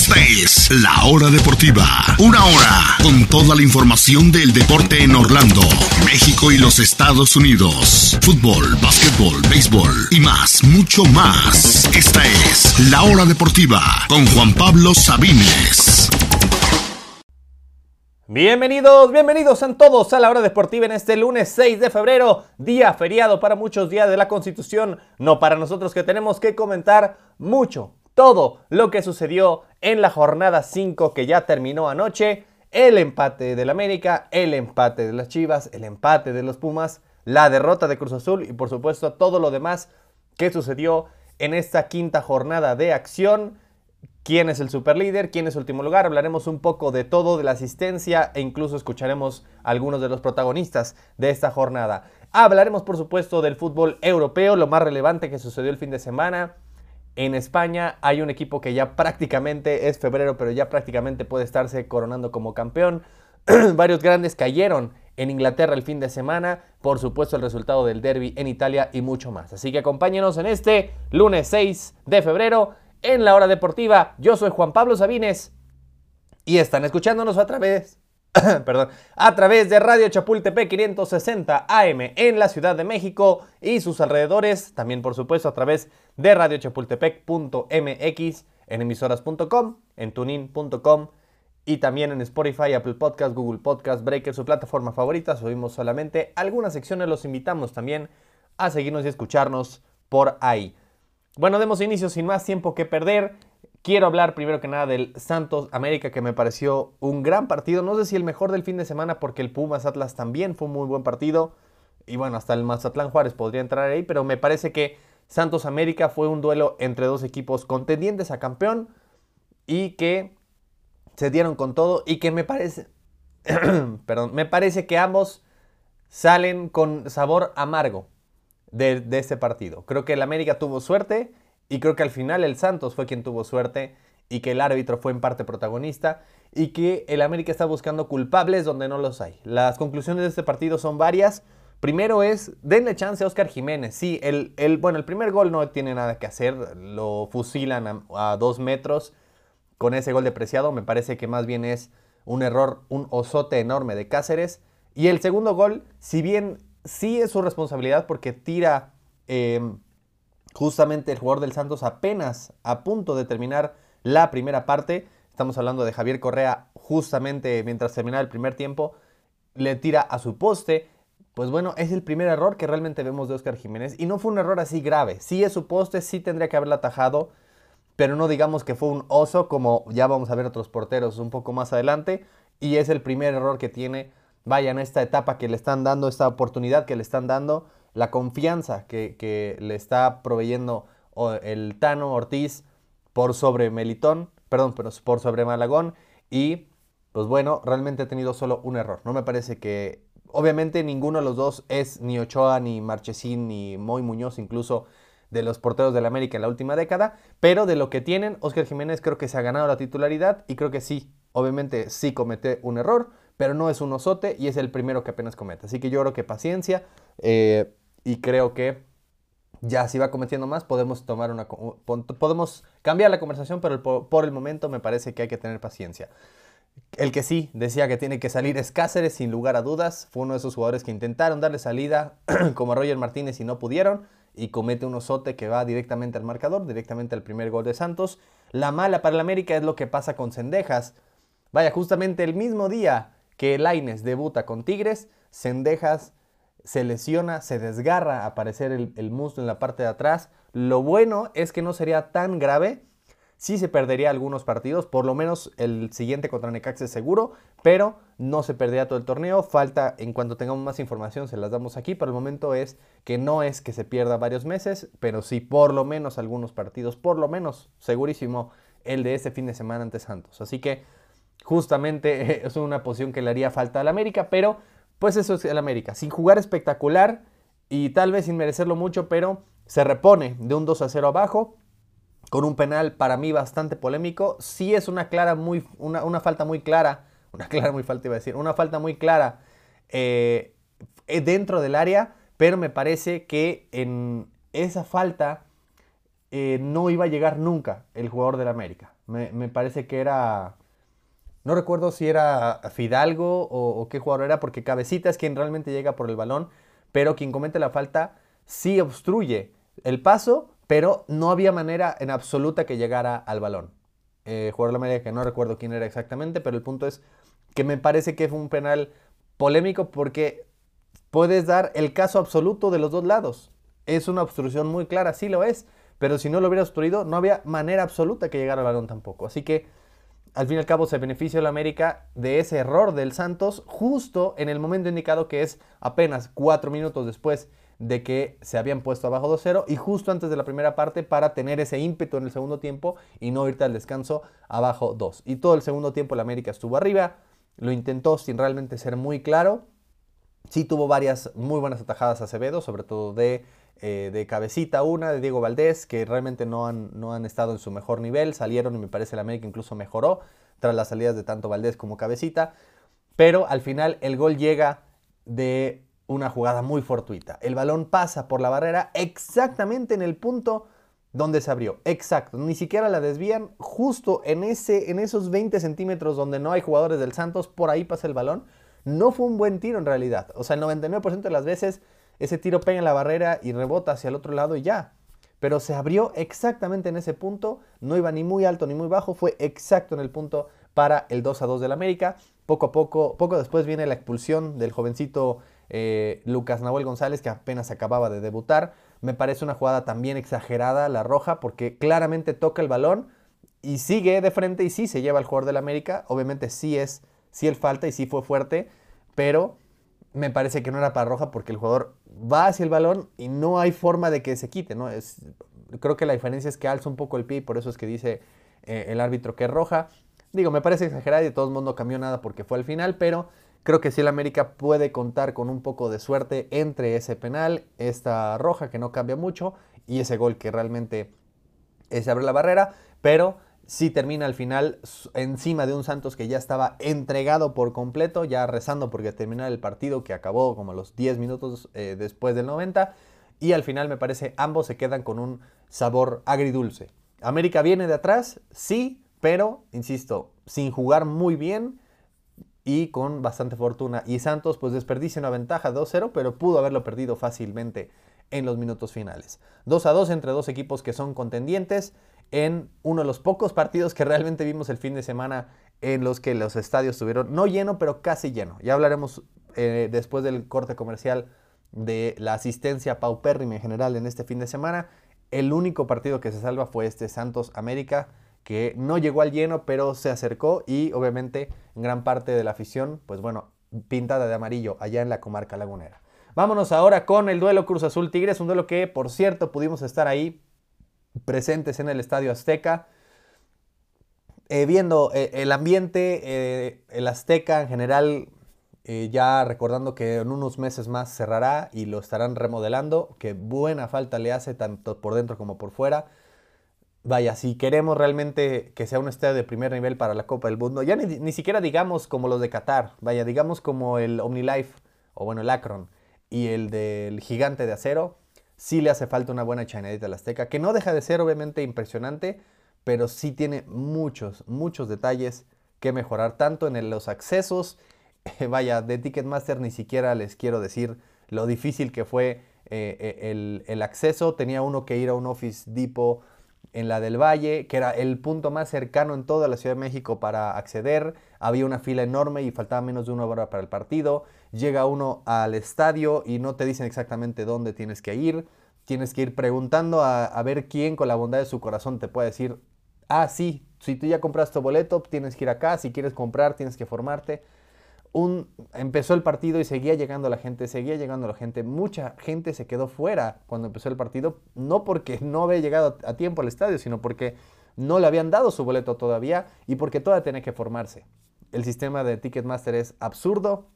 Esta es La Hora Deportiva. Una hora con toda la información del deporte en Orlando, México y los Estados Unidos. Fútbol, básquetbol, béisbol y más, mucho más. Esta es La Hora Deportiva con Juan Pablo Sabines. Bienvenidos, bienvenidos a todos a la hora deportiva en este lunes 6 de febrero, día feriado para muchos días de la Constitución, no para nosotros que tenemos que comentar mucho, todo lo que sucedió en la jornada 5 que ya terminó anoche, el empate del América, el empate de las Chivas, el empate de los Pumas, la derrota de Cruz Azul y por supuesto todo lo demás que sucedió en esta quinta jornada de acción quién es el superlíder, quién es el último lugar, hablaremos un poco de todo, de la asistencia e incluso escucharemos algunos de los protagonistas de esta jornada. Hablaremos por supuesto del fútbol europeo, lo más relevante que sucedió el fin de semana. En España hay un equipo que ya prácticamente es febrero, pero ya prácticamente puede estarse coronando como campeón. Varios grandes cayeron en Inglaterra el fin de semana, por supuesto el resultado del derby en Italia y mucho más. Así que acompáñenos en este lunes 6 de febrero en la hora deportiva. Yo soy Juan Pablo Sabines y están escuchándonos a través, perdón, a través de Radio Chapultepec 560 AM en la Ciudad de México y sus alrededores, también por supuesto a través de radiochapultepec.mx, en emisoras.com, en tunin.com y también en Spotify, Apple Podcast, Google Podcast, Breaker, su plataforma favorita. Subimos solamente algunas secciones, los invitamos también a seguirnos y escucharnos por ahí. Bueno, demos inicio sin más tiempo que perder. Quiero hablar primero que nada del Santos América que me pareció un gran partido. No sé si el mejor del fin de semana porque el Pumas Atlas también fue un muy buen partido. Y bueno, hasta el Mazatlán Juárez podría entrar ahí, pero me parece que Santos América fue un duelo entre dos equipos contendientes a campeón y que se dieron con todo y que me parece, perdón, me parece que ambos salen con sabor amargo de, este partido. Creo que el América tuvo suerte y creo que al final el Santos fue quien tuvo suerte y que el árbitro fue en parte protagonista y que el América está buscando culpables donde no los hay. Las conclusiones de este partido son varias. Primero es, denle chance a Oscar Jiménez. Sí, el, el, bueno, el primer gol no tiene nada que hacer, lo fusilan a, dos metros con ese gol depreciado. Me parece que más bien es un error, un osote enorme de Cáceres. Y el segundo gol, si bien sí es su responsabilidad porque tira em, justamente el jugador del Santos apenas a punto de terminar la primera parte. Estamos hablando de Javier Correa justamente mientras terminaba el primer tiempo. Le tira a su poste. Pues bueno, es el primer error que realmente vemos de Oscar Jiménez. Y no fue un error así grave. Sí es su poste, sí tendría que haberla atajado. Pero no digamos que fue un oso como ya vamos a ver otros porteros un poco más adelante. Y es el primer error que tiene vaya, en esta etapa que le están dando, esta oportunidad que le están dando, la confianza que, le está proveyendo el Tano Ortiz por sobre Melitón, perdón, pero por sobre Malagón y pues bueno, realmente ha tenido solo un error. No me parece que, obviamente ninguno de los dos es ni Ochoa, ni Marchesín, ni Moy Muñoz, incluso de los porteros del América en la última década, pero de lo que tienen, Oscar Jiménez creo que se ha ganado la titularidad y creo que sí, obviamente sí comete un error, pero no es un osote y es el primero que apenas comete. Así que yo creo que paciencia eh, y creo que ya si va cometiendo más podemos tomar una podemos cambiar la conversación, pero por el momento me parece que hay que tener paciencia. El que sí decía que tiene que salir es Cáceres, sin lugar a dudas. Fue uno de esos jugadores que intentaron darle salida como a Roger Martínez y no pudieron. Y comete un osote que va directamente al marcador, directamente al primer gol de Santos. La mala para el América es lo que pasa con Cendejas. Vaya, justamente el mismo día que Laines debuta con Tigres, Cendejas se lesiona, se desgarra aparecer el, muslo en la parte de atrás. Lo bueno es que no sería tan grave. Sí se perdería algunos partidos, por lo menos el siguiente contra Necaxa es seguro, pero no se perdería todo el torneo. Falta, en cuanto tengamos más información, se las damos aquí. Pero el momento es que no es que se pierda varios meses, pero sí por lo menos algunos partidos, por lo menos segurísimo el de este fin de semana ante Santos. Así que justamente es una posición que le haría falta al América, pero pues eso es el América, sin jugar espectacular y tal vez sin merecerlo mucho, pero se repone de un 2 a 0 abajo con un penal para mí bastante polémico. Sí es una clara muy una, falta muy clara, una clara muy falta iba a decir, una falta muy clara eh, dentro del área, pero me parece que en esa falta eh, no iba a llegar nunca el jugador del América. Me, parece que era... No recuerdo si era Fidalgo o, qué jugador era, porque Cabecita es quien realmente llega por el balón, pero quien comete la falta sí obstruye el paso, pero no había manera en absoluta que llegara al balón. Eh, jugador de la América que no recuerdo quién era exactamente, pero el punto es que me parece que fue un penal polémico porque puedes dar el caso absoluto de los dos lados. Es una obstrucción muy clara, sí lo es, pero si no lo hubiera obstruido, no había manera absoluta que llegara al balón tampoco. Así que al fin y al cabo se beneficia la América de ese error del Santos justo en el momento indicado que es apenas cuatro minutos después de que se habían puesto abajo 2-0 y justo antes de la primera parte para tener ese ímpetu en el segundo tiempo y no irte al descanso abajo 2. Y todo el segundo tiempo la América estuvo arriba, lo intentó sin realmente ser muy claro. Sí tuvo varias muy buenas atajadas a Acevedo, sobre todo de, eh, de cabecita una, de Diego Valdés, que realmente no han, no han estado en su mejor nivel, salieron y me parece la América incluso mejoró tras las salidas de tanto Valdés como cabecita, pero al final el gol llega de una jugada muy fortuita. El balón pasa por la barrera exactamente en el punto donde se abrió. Exacto. Ni siquiera la desvían. Justo en, ese, en esos 20 centímetros donde no hay jugadores del Santos, por ahí pasa el balón. No fue un buen tiro en realidad. O sea, el 99% de las veces ese tiro pega en la barrera y rebota hacia el otro lado y ya. Pero se abrió exactamente en ese punto. No iba ni muy alto ni muy bajo. Fue exacto en el punto para el 2 a 2 del América. Poco a poco, poco después viene la expulsión del jovencito eh, Lucas Nahuel González, que apenas acababa de debutar. Me parece una jugada también exagerada la roja, porque claramente toca el balón y sigue de frente y sí se lleva al jugador del América. Obviamente sí es, sí el falta y sí fue fuerte, pero me parece que no era para roja porque el jugador va hacia el balón y no hay forma de que se quite, ¿no? Es, creo que la diferencia es que alza un poco el pie y por eso es que dice eh, el árbitro que es roja. Digo, me parece exagerado y de todos modos no cambió nada porque fue al final, pero Creo que sí el América puede contar con un poco de suerte entre ese penal, esta roja que no cambia mucho y ese gol que realmente se abre la barrera, pero sí termina al final encima de un Santos que ya estaba entregado por completo, ya rezando porque terminara el partido que acabó como los 10 minutos eh, después del 90 y al final me parece ambos se quedan con un sabor agridulce. América viene de atrás, sí, pero, insisto, sin jugar muy bien y con bastante fortuna. Y Santos pues desperdicia una ventaja 2-0, pero pudo haberlo perdido fácilmente en los minutos finales. 2 a 2 entre dos equipos que son contendientes en uno de los pocos partidos que realmente vimos el fin de semana en los que los estadios estuvieron no lleno, pero casi lleno. Ya hablaremos eh, después del corte comercial de la asistencia paupérrima en general en este fin de semana. El único partido que se salva fue este Santos América que no llegó al lleno, pero se acercó y obviamente gran parte de la afición, pues bueno, pintada de amarillo allá en la comarca lagunera. Vámonos ahora con el duelo Cruz Azul Tigres, un duelo que por cierto pudimos estar ahí presentes en el Estadio Azteca, eh, viendo eh, el ambiente, eh, el Azteca en general, ya recordando que en unos meses más cerrará y lo estarán remodelando, que buena falta le hace tanto por dentro como por fuera. Vaya, si queremos realmente que sea un estadio de primer nivel para la Copa del Mundo, ya ni, siquiera digamos como los de Qatar, vaya, digamos como el OmniLife, o bueno, el Akron, y el del Gigante de Acero, sí le hace falta una buena chanadita al Azteca, que no deja de ser obviamente impresionante, pero sí tiene muchos, muchos detalles que mejorar, tanto en los accesos, vaya, de Ticketmaster ni siquiera les quiero decir lo difícil que fue eh, eh, el, el acceso, tenía uno que ir a un Office Depot, en la del Valle, que era el punto más cercano en toda la Ciudad de México para acceder. Había una fila enorme y faltaba menos de una hora para el partido. Llega uno al estadio y no te dicen exactamente dónde tienes que ir. Tienes que ir preguntando a, ver quién con la bondad de su corazón te puede decir, ah, sí, si tú ya compraste tu boleto, tienes que ir acá, si quieres comprar, tienes que formarte un, empezó el partido y seguía llegando la gente, seguía llegando la gente. Mucha gente se quedó fuera cuando empezó el partido, no porque no había llegado a tiempo al estadio, sino porque no le habían dado su boleto todavía y porque todavía tenía que formarse. El sistema de Ticketmaster es absurdo,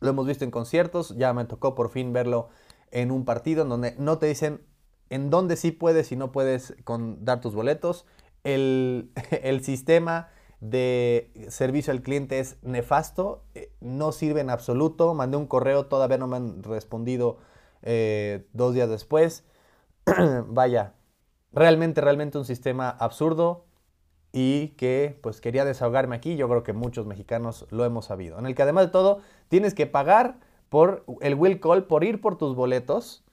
lo hemos visto en conciertos, ya me tocó por fin verlo en un partido en donde no te dicen en dónde sí puedes y no puedes con, dar tus boletos. El, el sistema de servicio al cliente es nefasto, eh, no sirve en absoluto. Mandé un correo, todavía no me han respondido eh, dos días después. Vaya, realmente, realmente un sistema absurdo. y que pues quería desahogarme aquí. Yo creo que muchos mexicanos lo hemos sabido. En el que además de todo tienes que pagar por el will call, por ir por tus boletos.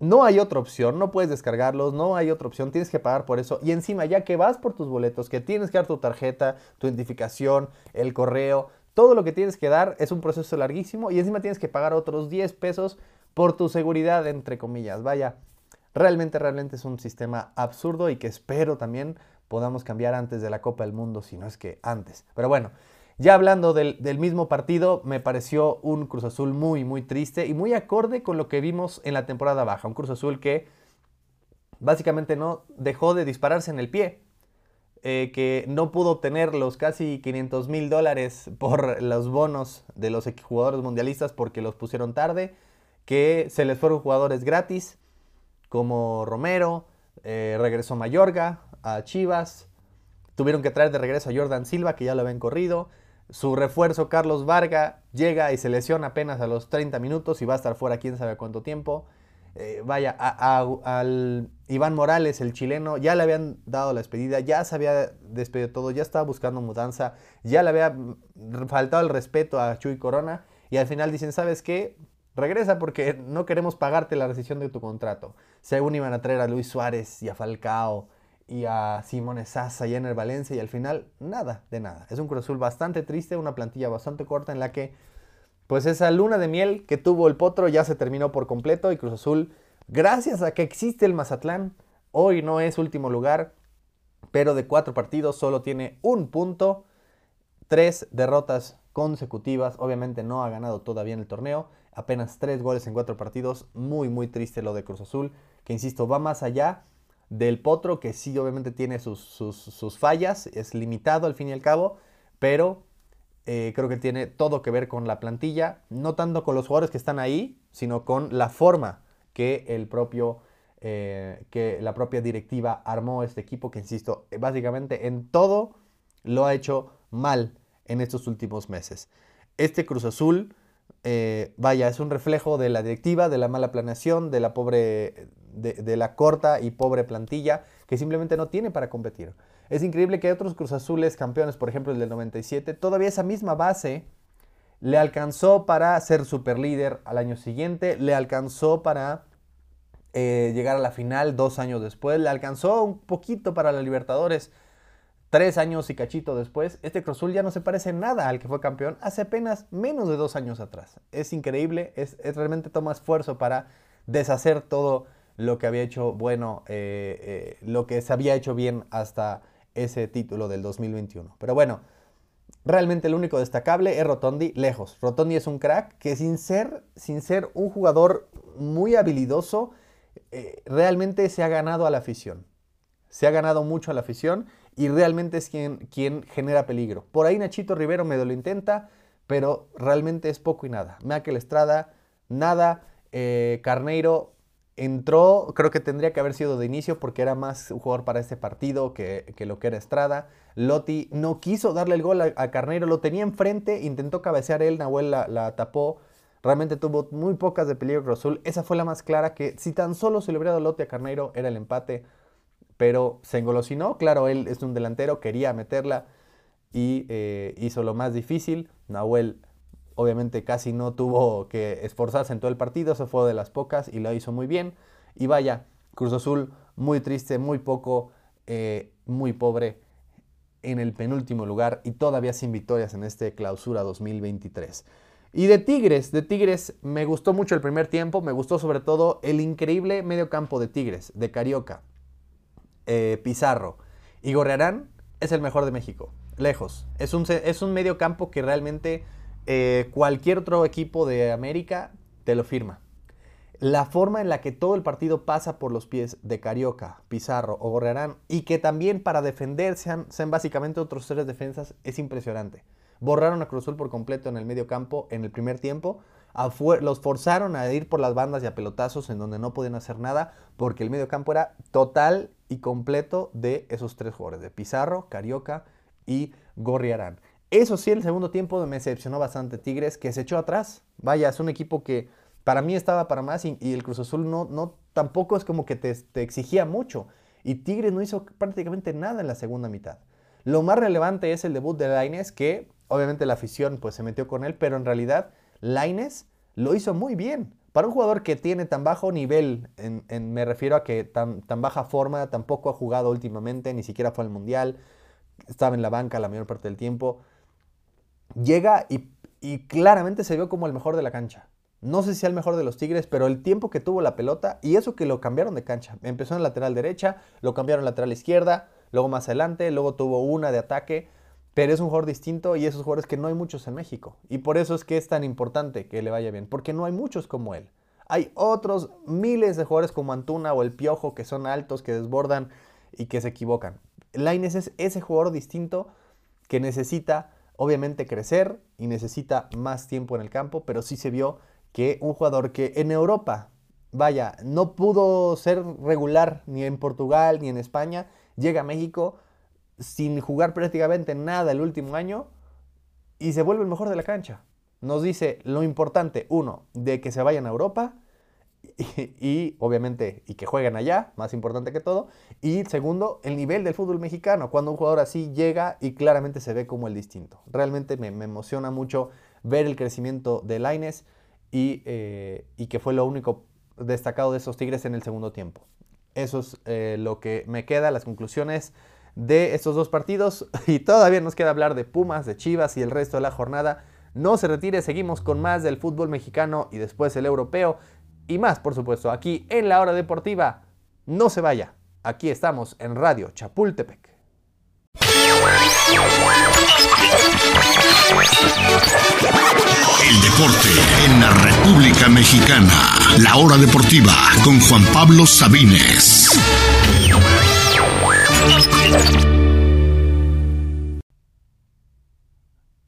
No hay otra opción, no puedes descargarlos, no hay otra opción, tienes que pagar por eso. Y encima, ya que vas por tus boletos, que tienes que dar tu tarjeta, tu identificación, el correo, todo lo que tienes que dar es un proceso larguísimo y encima tienes que pagar otros 10 pesos por tu seguridad, entre comillas. Vaya, realmente, realmente es un sistema absurdo y que espero también podamos cambiar antes de la Copa del Mundo, si no es que antes. Pero bueno, ya hablando del, mismo partido, me pareció un Cruz Azul muy, muy triste y muy acorde con lo que vimos en la temporada baja. Un Cruz Azul que básicamente no dejó de dispararse en el pie. Eh, que no pudo obtener los casi 500 mil dólares por los bonos de los jugadores mundialistas porque los pusieron tarde, que se les fueron jugadores gratis como Romero, eh, regresó Mayorga a Chivas, tuvieron que traer de regreso a Jordan Silva que ya lo habían corrido, su refuerzo, Carlos Varga, llega y se lesiona apenas a los 30 minutos y va a estar fuera quién sabe cuánto tiempo. Eh, vaya, al Iván Morales, el chileno, ya le habían dado la despedida, ya se había despedido todo, ya estaba buscando mudanza, ya le había faltado el respeto a Chuy Corona y al final dicen, ¿sabes qué? Regresa porque no queremos pagarte la rescisión de tu contrato. Según iban a traer a Luis Suárez y a Falcao y a Simone Sasa y Ener Valencia y al final nada de nada. Es un Cruz Azul bastante triste, una plantilla bastante corta en la que pues esa luna de miel que tuvo el Potro ya se terminó por completo y Cruz Azul, gracias a que existe el Mazatlán, hoy no es último lugar, pero de cuatro partidos solo tiene un punto, tres derrotas consecutivas, obviamente no ha ganado todavía en el torneo, apenas tres goles en cuatro partidos, muy muy triste lo de Cruz Azul, que insisto, va más allá del Potro, que sí obviamente tiene sus, fallas, es limitado al fin y al cabo, pero eh, creo que tiene todo que ver con la plantilla, no tanto con los jugadores que están ahí, sino con la forma que el propio... Eh, que la propia directiva armó este equipo que, insisto, básicamente en todo lo ha hecho mal en estos últimos meses. Este Cruz Azul, eh, vaya, es un reflejo de la directiva, de la mala planeación, de la pobre de, la corta y pobre plantilla que simplemente no tiene para competir. Es increíble que otros Cruz Azules campeones, por ejemplo el del 97, todavía esa misma base le alcanzó para ser super líder al año siguiente, le alcanzó para eh, llegar a la final dos años después, le alcanzó un poquito para la Libertadores tres años y cachito después. Este Cruz Azul ya no se parece nada al que fue campeón hace apenas menos de dos años atrás. Es increíble, es, es realmente toma esfuerzo para deshacer todo lo que había hecho bueno, eh, eh, lo que se había hecho bien hasta ese título del 2021. Pero bueno, realmente el único destacable es Rotondi, lejos. Rotondi es un crack que sin ser, sin ser un jugador muy habilidoso, eh, realmente se ha ganado a la afición. Se ha ganado mucho a la afición y realmente es quien, quien genera peligro. Por ahí Nachito Rivero medio lo intenta, pero realmente es poco y nada. Michael Estrada, nada. Carneiro Entró, creo que tendría que haber sido de inicio porque era más un jugador para este partido que, lo que era Estrada. Lotti no quiso darle el gol a, Carnero, lo tenía enfrente, intentó cabecear él, Nahuel la, tapó. Realmente tuvo muy pocas de peligro Azul. Esa fue la más clara que si tan solo se le hubiera dado Lotti a Carneiro era el empate. Pero se engolosinó. Claro, él es un delantero, quería meterla y eh, hizo lo más difícil. Nahuel obviamente casi no tuvo que esforzarse en todo el partido, se fue de las pocas y lo hizo muy bien. Y vaya, Cruz Azul muy triste, muy poco, eh, muy pobre en el penúltimo lugar y todavía sin victorias en este clausura 2023. Y de Tigres, de Tigres me gustó mucho el primer tiempo, me gustó sobre todo el increíble medio campo de Tigres, de Carioca, eh, Pizarro. y Gorrearán es el mejor de México, lejos. Es un, es un medio campo que realmente eh, cualquier otro equipo de América te lo firma. La forma en la que todo el partido pasa por los pies de Carioca, Pizarro o Gorrearán y que también para defender sean, básicamente otros tres defensas es impresionante. Borraron a Cruzul por completo en el medio campo en el primer tiempo. Los forzaron a ir por las bandas y a pelotazos en donde no podían hacer nada porque el medio campo era total y completo de esos tres jugadores, de Pizarro, Carioca y Gorriarán. Eso sí, el segundo tiempo me decepcionó bastante Tigres, que se echó atrás. Vaya, es un equipo que para mí estaba para más y, el Cruz Azul no, no, tampoco es como que te, exigía mucho. Y Tigres no hizo prácticamente nada en la segunda mitad. Lo más relevante es el debut de Laines, que obviamente la afición pues se metió con él, pero en realidad Laines lo hizo muy bien. Para un jugador que tiene tan bajo nivel, me refiero a que tan baja forma, tampoco ha jugado últimamente, ni siquiera fue al Mundial, estaba en la banca la mayor parte del tiempo, llega y, claramente se vio como el mejor de la cancha. No sé si el mejor de los Tigres, pero el tiempo que tuvo la pelota y eso que lo cambiaron de cancha. Empezó en lateral derecha, lo cambiaron lateral izquierda, luego más adelante, luego tuvo una de ataque. Pero es un jugador distinto y esos jugadores que no hay muchos en México. Y por eso es que es tan importante que le vaya bien, porque no hay muchos como él. Hay otros miles de jugadores como Antuna o el Piojo que son altos, que desbordan y que se equivocan. Laines es ese jugador distinto que necesita obviamente crecer y necesita más tiempo en el campo, pero sí se vio que un jugador que en Europa, vaya, no pudo ser regular ni en Portugal ni en España, llega a México sin jugar prácticamente nada el último año y se vuelve el mejor de la cancha. Nos dice lo importante, uno, de que se vayan a Europa y, obviamente y que jueguen allá, más importante que todo. Y segundo, el nivel del fútbol mexicano, cuando un jugador así llega y claramente se ve como el distinto. Realmente me, emociona mucho ver el crecimiento de Laines y, eh, y, que fue lo único destacado de esos Tigres en el segundo tiempo. Eso es eh, lo que me queda, las conclusiones de estos dos partidos y todavía nos queda hablar de Pumas, de Chivas y el resto de la jornada. No se retire, seguimos con más del fútbol mexicano y después el europeo y más, por supuesto, aquí en la hora deportiva. No se vaya, aquí estamos en Radio Chapultepec. El deporte en la República Mexicana. La hora deportiva con Juan Pablo Sabines.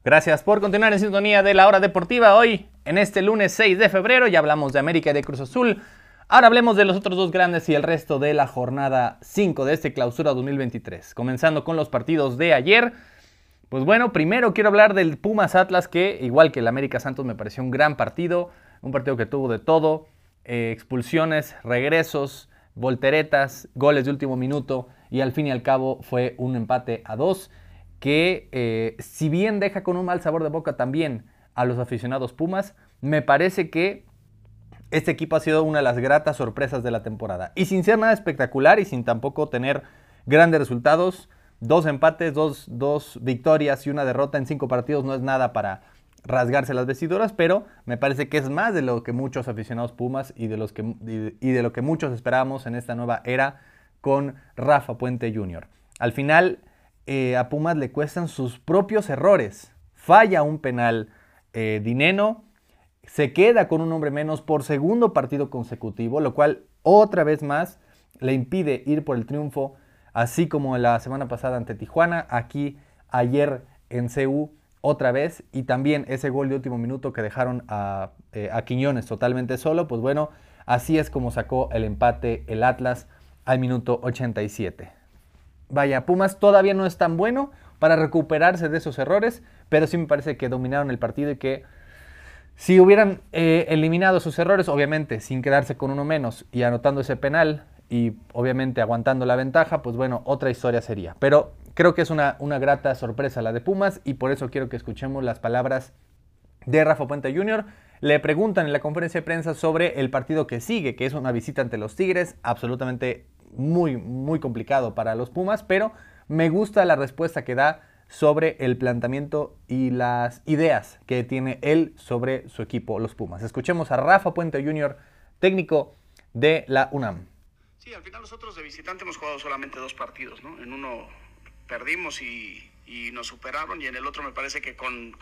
Gracias por continuar en sintonía de la hora deportiva. Hoy, en este lunes 6 de febrero, ya hablamos de América y de Cruz Azul. Ahora hablemos de los otros dos grandes y el resto de la jornada 5 de este clausura 2023. Comenzando con los partidos de ayer. Pues bueno, primero quiero hablar del Pumas Atlas, que igual que el América Santos me pareció un gran partido. Un partido que tuvo de todo. Eh, expulsiones, regresos, volteretas, goles de último minuto y al fin y al cabo fue un empate a dos que eh, si bien deja con un mal sabor de boca también a los aficionados Pumas, me parece que este equipo ha sido una de las gratas sorpresas de la temporada. Y sin ser nada espectacular y sin tampoco tener grandes resultados, dos empates, dos, dos victorias y una derrota en cinco partidos no es nada para rasgarse las vestiduras, pero me parece que es más de lo que muchos aficionados Pumas y de, los que, y de lo que muchos esperábamos en esta nueva era con Rafa Puente Jr. Al final, eh, a Pumas le cuestan sus propios errores. Falla un penal eh, Dineno, se queda con un hombre menos por segundo partido consecutivo, lo cual otra vez más le impide ir por el triunfo, así como la semana pasada ante Tijuana, aquí ayer en CU otra vez, y también ese gol de último minuto que dejaron a, eh, a Quiñones totalmente solo, pues bueno, así es como sacó el empate el Atlas al minuto 87 vaya, Pumas todavía no es tan bueno para recuperarse de esos errores, pero sí me parece que dominaron el partido y que si hubieran eh, eliminado sus errores, obviamente sin quedarse con uno menos y anotando ese penal y obviamente aguantando la ventaja, pues bueno, otra historia sería. Pero creo que es una, una grata sorpresa la de Pumas y por eso quiero que escuchemos las palabras de Rafa Puente Jr. Le preguntan en la conferencia de prensa sobre el partido que sigue, que es una visita ante los Tigres, absolutamente muy, muy complicado para los Pumas, pero me gusta la respuesta que da sobre el planteamiento y las ideas que tiene él sobre su equipo, los Pumas. Escuchemos a Rafa Puente Jr., técnico de la UNAM. Sí, al final nosotros de visitante hemos jugado solamente dos partidos, ¿no? En uno perdimos y, nos superaron y en el otro me parece que con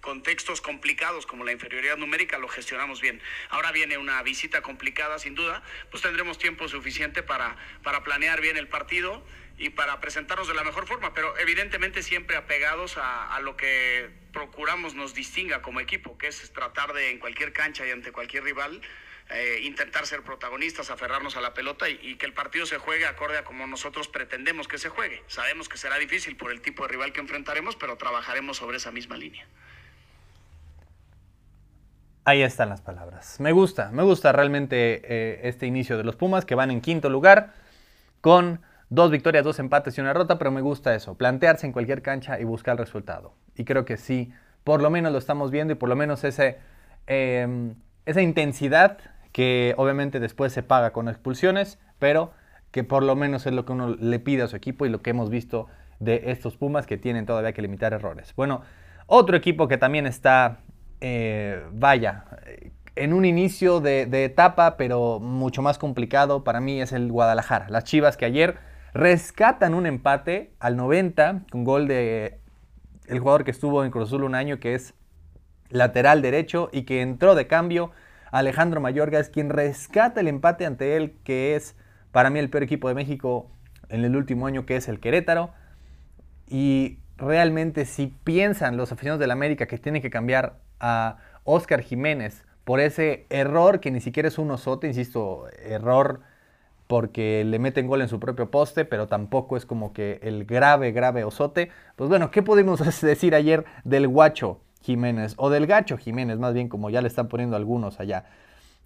contextos complicados como la inferioridad numérica lo gestionamos bien. Ahora viene una visita complicada sin duda, pues tendremos tiempo suficiente para, para planear bien el partido y para presentarnos de la mejor forma, pero evidentemente siempre apegados a, lo que procuramos nos distinga como equipo, que es tratar de en cualquier cancha y ante cualquier rival eh, intentar ser protagonistas, aferrarnos a la pelota y, y, que el partido se juegue acorde a como nosotros pretendemos que se juegue. Sabemos que será difícil por el tipo de rival que enfrentaremos, pero trabajaremos sobre esa misma línea. Ahí están las palabras. Me gusta, me gusta realmente eh, este inicio de los Pumas que van en quinto lugar con Dos victorias, dos empates y una rota, pero me gusta eso, plantearse en cualquier cancha y buscar el resultado. Y creo que sí, por lo menos lo estamos viendo y por lo menos ese, em, esa intensidad que obviamente después se paga con expulsiones, pero que por lo menos es lo que uno le pide a su equipo y lo que hemos visto de estos Pumas que tienen todavía que limitar errores. Bueno, otro equipo que también está, eh, vaya, en un inicio de, etapa, pero mucho más complicado para mí es el Guadalajara. Las Chivas que ayer rescatan un empate al 90 con gol de el jugador que estuvo en Cruz Azul un año, que es lateral derecho y que entró de cambio. Alejandro Mayorga es quien rescata el empate ante él, que es para mí el peor equipo de México en el último año, que es el Querétaro. Y realmente si piensan los aficionados del América que tienen que cambiar a Oscar Jiménez por ese error que ni siquiera es un osote, insisto, error porque le meten gol en su propio poste, pero tampoco es como que el grave, grave osote. Pues bueno, ¿qué pudimos decir ayer del guacho Jiménez? O del gacho Jiménez, más bien como ya le están poniendo algunos allá.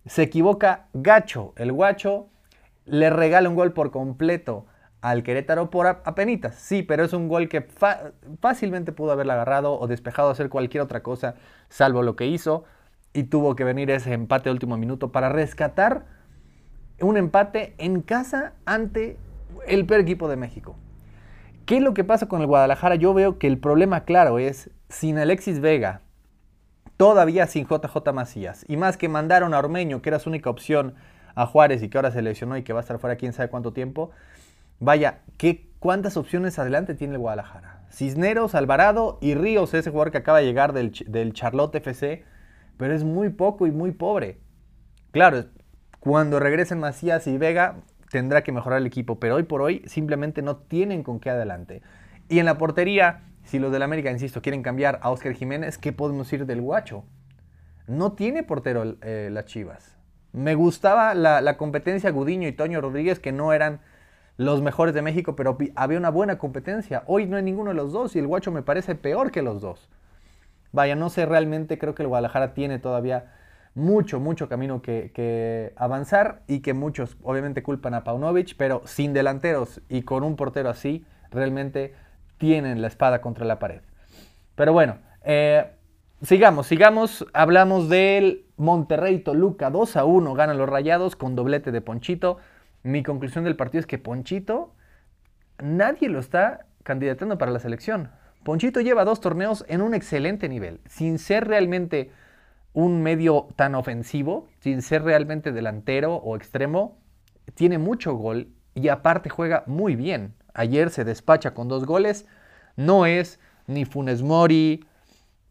Se equivoca gacho, el guacho le regala un gol por completo al Querétaro por apenitas. Sí, pero es un gol que fácilmente pudo haberla agarrado o despejado, hacer cualquier otra cosa, salvo lo que hizo. Y tuvo que venir ese empate último minuto para rescatar un empate en casa ante el peor equipo de México. ¿Qué es lo que pasa con el Guadalajara? Yo veo que el problema claro es sin Alexis Vega, todavía sin JJ Macías, y más que mandaron a Ormeño, que era su única opción, a Juárez y que ahora se lesionó y que va a estar fuera quién sabe cuánto tiempo. Vaya, ¿qué, ¿cuántas opciones adelante tiene el Guadalajara? Cisneros, Alvarado y Ríos, ese jugador que acaba de llegar del, del Charlotte FC, pero es muy poco y muy pobre. Claro, cuando regresen Macías y Vega, tendrá que mejorar el equipo, pero hoy por hoy simplemente no tienen con qué adelante. Y en la portería, si los del América, insisto, quieren cambiar a Oscar Jiménez, ¿qué podemos decir del Guacho? No tiene portero eh, las Chivas. Me gustaba la, competencia Gudiño y Toño Rodríguez, que no eran los mejores de México, pero había una buena competencia. Hoy no hay ninguno de los dos y el Guacho me parece peor que los dos. Vaya, no sé realmente, creo que el Guadalajara tiene todavía mucho, mucho camino que, avanzar y que muchos obviamente culpan a Paunovic, pero sin delanteros y con un portero así, realmente tienen la espada contra la pared. Pero bueno, eh, sigamos, sigamos. Hablamos del Monterrey Toluca 2 a 1, ganan los rayados con doblete de Ponchito. Mi conclusión del partido es que Ponchito, nadie lo está candidatando para la selección. Ponchito lleva dos torneos en un excelente nivel, sin ser realmente un medio tan ofensivo, sin ser realmente delantero o extremo, tiene mucho gol y aparte juega muy bien. Ayer se despacha con dos goles. No es ni Funes Mori,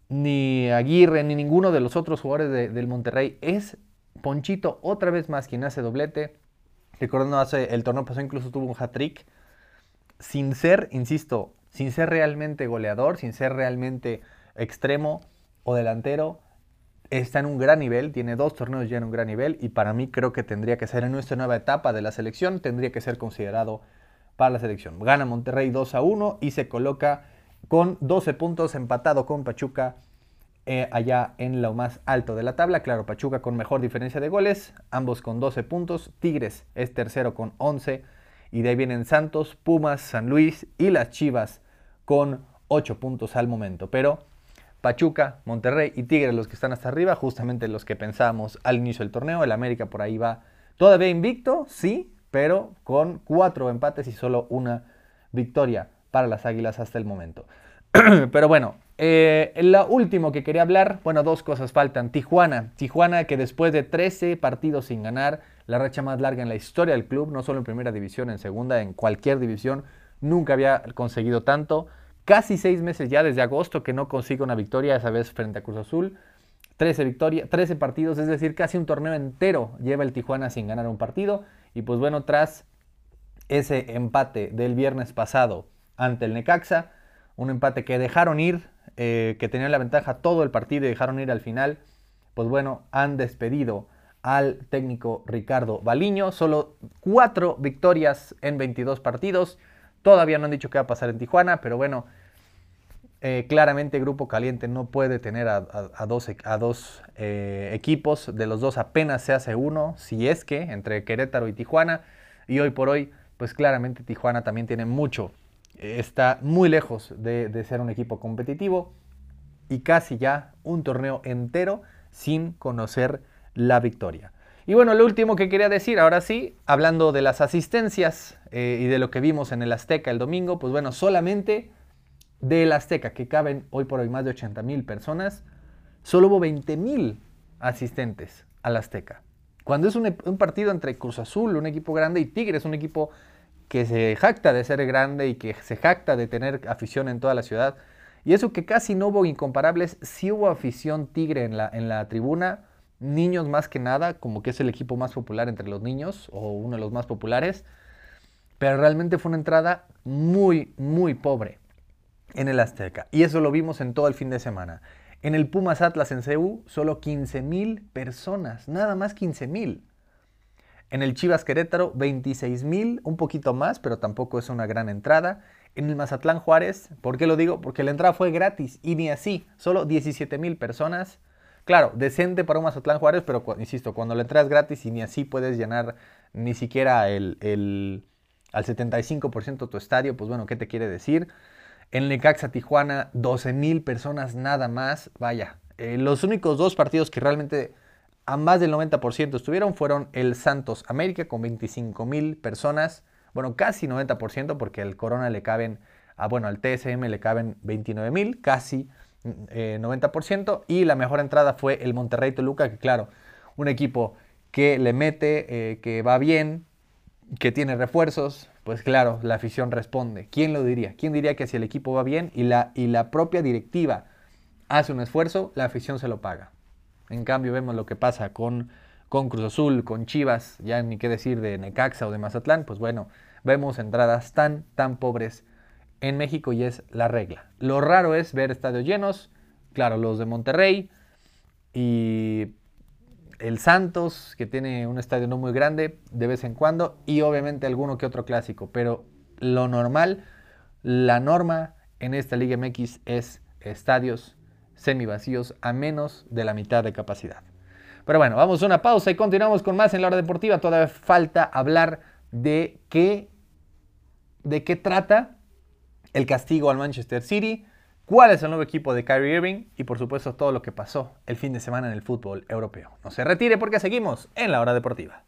ni Aguirre, ni ninguno de los otros jugadores del Monterrey. Es Ponchito otra vez más quien hace doblete. Recordando, hace el torneo pasado incluso tuvo un hat-trick. Sin ser, insisto, sin ser realmente goleador, sin ser realmente extremo o delantero, está en un gran nivel, tiene dos torneos ya en un gran nivel y para mí creo que tendría que ser en nuestra nueva etapa de la selección, tendría que ser considerado para la selección. Gana Monterrey 2 a 1 y se coloca con 12 puntos empatado con Pachuca eh, allá en lo más alto de la tabla. Claro, Pachuca con mejor diferencia de goles, ambos con 12 puntos. Tigres es tercero con 11 y de ahí vienen Santos, Pumas, San Luis y las Chivas con 8 puntos al momento. Pero Pachuca, Monterrey y Tigres los que están hasta arriba, justamente los que pensábamos al inicio del torneo. El América por ahí va todavía invicto, sí, pero con cuatro empates y solo una victoria para las Águilas hasta el momento. pero bueno, eh, lo último que quería hablar, bueno, dos cosas faltan. Tijuana, Tijuana que después de 13 partidos sin ganar, la racha más larga en la historia del club, no solo en primera división, en segunda, en cualquier división, nunca había conseguido tanto casi seis meses ya desde agosto que no consigue una victoria, esa vez frente a Cruz Azul. 13 victorias, 13 partidos, es decir, casi un torneo entero lleva el Tijuana sin ganar un partido. Y pues bueno, tras ese empate del viernes pasado ante el Necaxa, un empate que dejaron ir, eh, que tenían la ventaja todo el partido y dejaron ir al final, pues bueno, han despedido al técnico Ricardo Baliño. Solo cuatro victorias en 22 partidos. Todavía no han dicho qué va a pasar en Tijuana, pero bueno, eh, claramente Grupo Caliente no puede tener a, dos, a dos eh, equipos, de los dos apenas se hace uno, si es que, entre Querétaro y Tijuana, y hoy por hoy, pues claramente Tijuana también tiene mucho. Está muy lejos de, ser un equipo competitivo y casi ya un torneo entero sin conocer la victoria. Y bueno, lo último que quería decir, ahora sí, hablando de las asistencias eh, y de lo que vimos en el Azteca el domingo, pues bueno, solamente del Azteca, que caben hoy por hoy más de 80 mil personas, solo hubo 20 mil asistentes al Azteca. Cuando es un, un, partido entre Cruz Azul, un equipo grande, y Tigres, un equipo que se jacta de ser grande y que se jacta de tener afición en toda la ciudad, y eso que casi no hubo incomparables, sí hubo afición tigre en la, en la tribuna, niños más que nada, como que es el equipo más popular entre los niños o uno de los más populares, pero realmente fue una entrada muy, muy pobre en el Azteca. Y eso lo vimos en todo el fin de semana. En el Pumas Atlas en CU, solo 15 mil personas, nada más 15 mil. En el Chivas Querétaro, 26 mil, un poquito más, pero tampoco es una gran entrada. En el Mazatlán Juárez, ¿por qué lo digo? Porque la entrada fue gratis y ni así, solo 17 mil personas. Claro, decente para un Mazatlán Juárez, pero insisto, cuando la entrada es gratis y ni así puedes llenar ni siquiera el, el al 75% tu estadio, pues bueno, ¿qué te quiere decir? En Necaxa Tijuana, 12 mil personas nada más. Vaya, eh, los únicos dos partidos que realmente a más del 90% estuvieron fueron el Santos América con 25 mil personas bueno, casi 90%, porque al Corona le caben, a, bueno, al TSM le caben 29 mil, casi 90%, eh, y la mejor entrada fue el Monterrey Toluca, que claro, un equipo que le mete, eh, que va bien, que tiene refuerzos, pues claro, la afición responde. ¿Quién lo diría? ¿Quién diría que si el equipo va bien y la, y la propia directiva hace un esfuerzo, la afición se lo paga? En cambio, vemos lo que pasa con con Cruz Azul, con Chivas, ya ni qué decir de Necaxa o de Mazatlán, pues bueno, vemos entradas tan, tan pobres en México y es la regla. Lo raro es ver estadios llenos, claro, los de Monterrey y el Santos, que tiene un estadio no muy grande de vez en cuando, y obviamente alguno que otro clásico, pero lo normal, la norma en esta Liga MX es estadios semivacíos a menos de la mitad de capacidad. Pero bueno, vamos a una pausa y continuamos con más en la hora deportiva. Todavía falta hablar de qué, de qué trata el castigo al Manchester City, cuál es el nuevo equipo de Kyrie Irving y por supuesto todo lo que pasó el fin de semana en el fútbol europeo. No se retire porque seguimos en la hora deportiva.